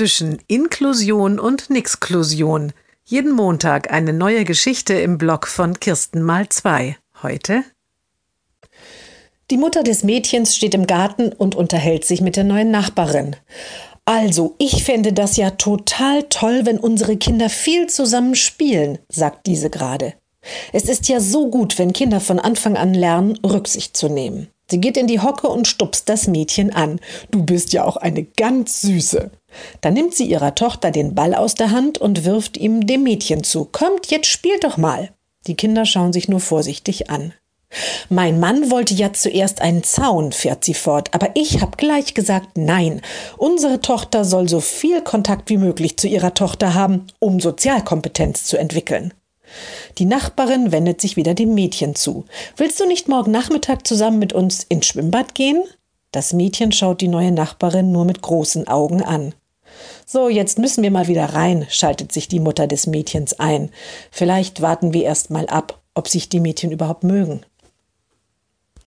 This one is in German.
zwischen Inklusion und Nixklusion. Jeden Montag eine neue Geschichte im Blog von Kirsten mal zwei. Heute die Mutter des Mädchens steht im Garten und unterhält sich mit der neuen Nachbarin. Also, ich fände das ja total toll, wenn unsere Kinder viel zusammen spielen, sagt diese gerade. Es ist ja so gut, wenn Kinder von Anfang an lernen, Rücksicht zu nehmen. Sie geht in die Hocke und stupst das Mädchen an. Du bist ja auch eine ganz süße. Dann nimmt sie ihrer Tochter den Ball aus der Hand und wirft ihm dem Mädchen zu. Kommt, jetzt spielt doch mal. Die Kinder schauen sich nur vorsichtig an. Mein Mann wollte ja zuerst einen Zaun, fährt sie fort, aber ich habe gleich gesagt, nein, unsere Tochter soll so viel Kontakt wie möglich zu ihrer Tochter haben, um Sozialkompetenz zu entwickeln. Die Nachbarin wendet sich wieder dem Mädchen zu. Willst du nicht morgen Nachmittag zusammen mit uns ins Schwimmbad gehen? Das Mädchen schaut die neue Nachbarin nur mit großen Augen an. So, jetzt müssen wir mal wieder rein, schaltet sich die Mutter des Mädchens ein. Vielleicht warten wir erst mal ab, ob sich die Mädchen überhaupt mögen.